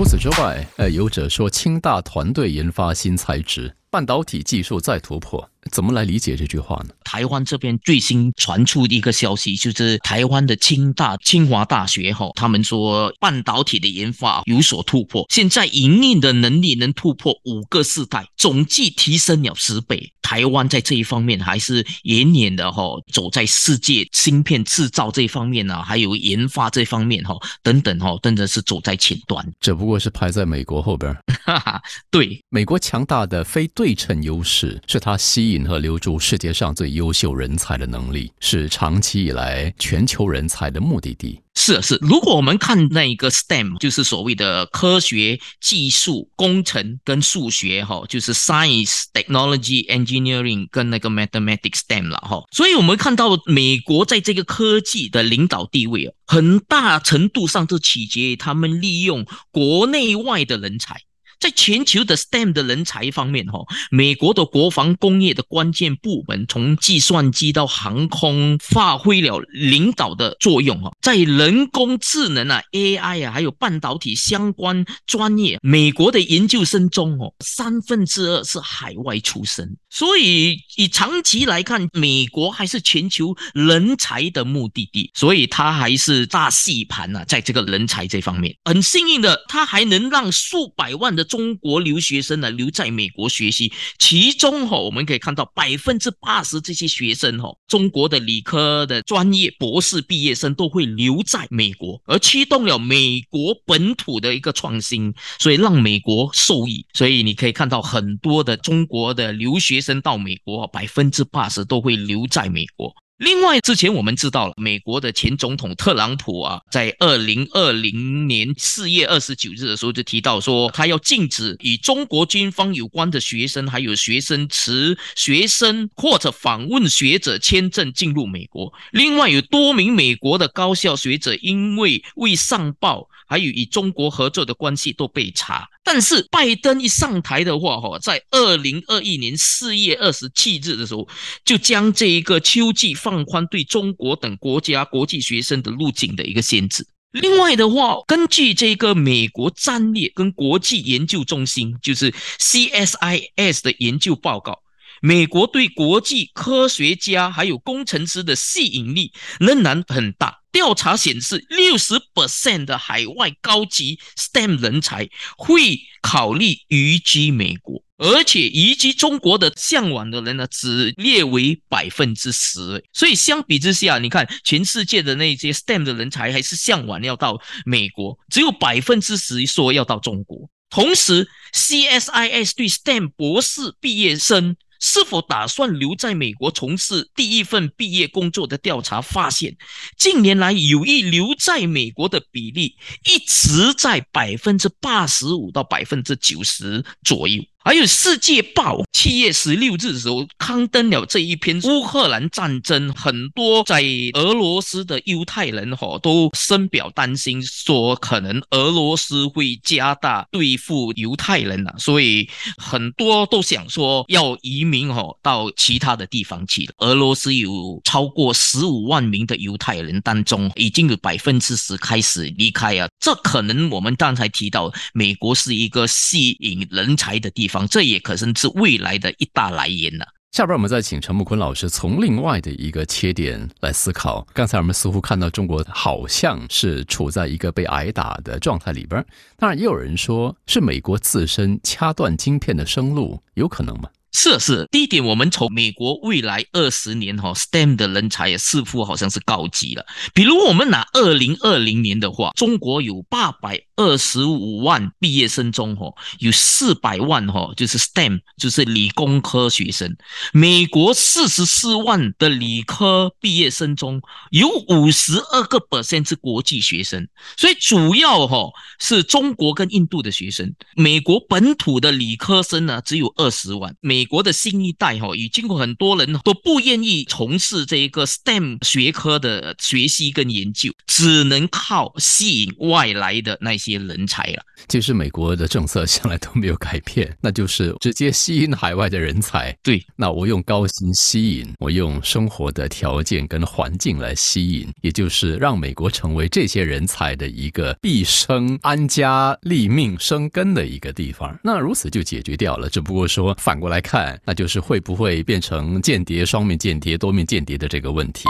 除此之外，呃，有者说清大团队研发新材质，半导体技术再突破。怎么来理解这句话呢？台湾这边最新传出的一个消息，就是台湾的清大、清华大学哈，他们说半导体的研发有所突破，现在营运的能力能突破五个世代，总计提升了十倍。台湾在这一方面还是远远的哈，走在世界芯片制造这一方面呢，还有研发这方面哈，等等哈，真的是走在前端。只不过是排在美国后边。哈哈，对，美国强大的非对称优势是它吸引和留住世界上最优秀人才的能力，是长期以来全球人才的目的地。是是，如果我们看那一个 STEM，就是所谓的科学、技术、工程跟数学，哈，就是 Science、Technology、Engineering 跟那个 Mathematics STEM 了，哈。所以我们看到美国在这个科技的领导地位，很大程度上都取决于他们利用国内外的人才。在全球的 STEM 的人才方面，哈，美国的国防工业的关键部门，从计算机到航空，发挥了领导的作用，哈，在人工智能啊、AI 啊，还有半导体相关专业，美国的研究生中，哦，三分之二是海外出身。所以，以长期来看，美国还是全球人才的目的地，所以它还是大戏盘呐，在这个人才这方面，很幸运的，它还能让数百万的中国留学生呢留在美国学习。其中哈，我们可以看到百分之八十这些学生哈，中国的理科的专业博士毕业生都会留在美国，而驱动了美国本土的一个创新，所以让美国受益。所以你可以看到很多的中国的留学。生到美国，百分之八十都会留在美国。另外，之前我们知道了，美国的前总统特朗普啊，在二零二零年四月二十九日的时候就提到说，他要禁止与中国军方有关的学生，还有学生持学生或者访问学者签证进入美国。另外，有多名美国的高校学者因为未上报。还有与中国合作的关系都被查，但是拜登一上台的话，哈，在二零二一年四月二十七日的时候，就将这一个秋季放放宽对中国等国家国际学生的入境的一个限制。另外的话，根据这个美国战略跟国际研究中心，就是 CSIS 的研究报告，美国对国际科学家还有工程师的吸引力仍然很大。调查显示，六十 percent 的海外高级 STEM 人才会考虑移居美国，而且移居中国的向往的人呢，只列为百分之十。所以相比之下，你看全世界的那些 STEM 的人才还是向往要到美国，只有百分之十说要到中国。同时，CSIS 对 STEM 博士毕业生。是否打算留在美国从事第一份毕业工作的调查发现，近年来有意留在美国的比例一直在百分之八十五到百分之九十左右。还有《世界报》七月十六日的时候刊登了这一篇乌克兰战争，很多在俄罗斯的犹太人哈都深表担心，说可能俄罗斯会加大对付犹太人呐，所以很多都想说要移民哈到其他的地方去。俄罗斯有超过十五万名的犹太人当中，已经有百分之十开始离开啊，这可能我们刚才提到，美国是一个吸引人才的地。方，这也可能是未来的一大来源呢。下边我们再请陈木坤老师从另外的一个切点来思考。刚才我们似乎看到中国好像是处在一个被挨打的状态里边，当然也有人说是美国自身掐断晶片的生路，有可能吗？是是，第一点，我们从美国未来二十年哈，STEM 的人才似乎好像是告急了。比如我们拿二零二零年的话，中国有八百二十五万毕业生中哈，有四百万哈就是 STEM，就是理工科学生。美国四十四万的理科毕业生中有五十二个 percent 是国际学生，所以主要哈是中国跟印度的学生。美国本土的理科生呢只有二十万。美国的新一代哈，已经过很多人都不愿意从事这一个 STEM 学科的学习跟研究，只能靠吸引外来的那些。些人才了。其实美国的政策向来都没有改变，那就是直接吸引海外的人才。对，那我用高薪吸引，我用生活的条件跟环境来吸引，也就是让美国成为这些人才的一个毕生安家立命生根的一个地方。那如此就解决掉了。只不过说反过来看，那就是会不会变成间谍、双面间谍、多面间谍的这个问题。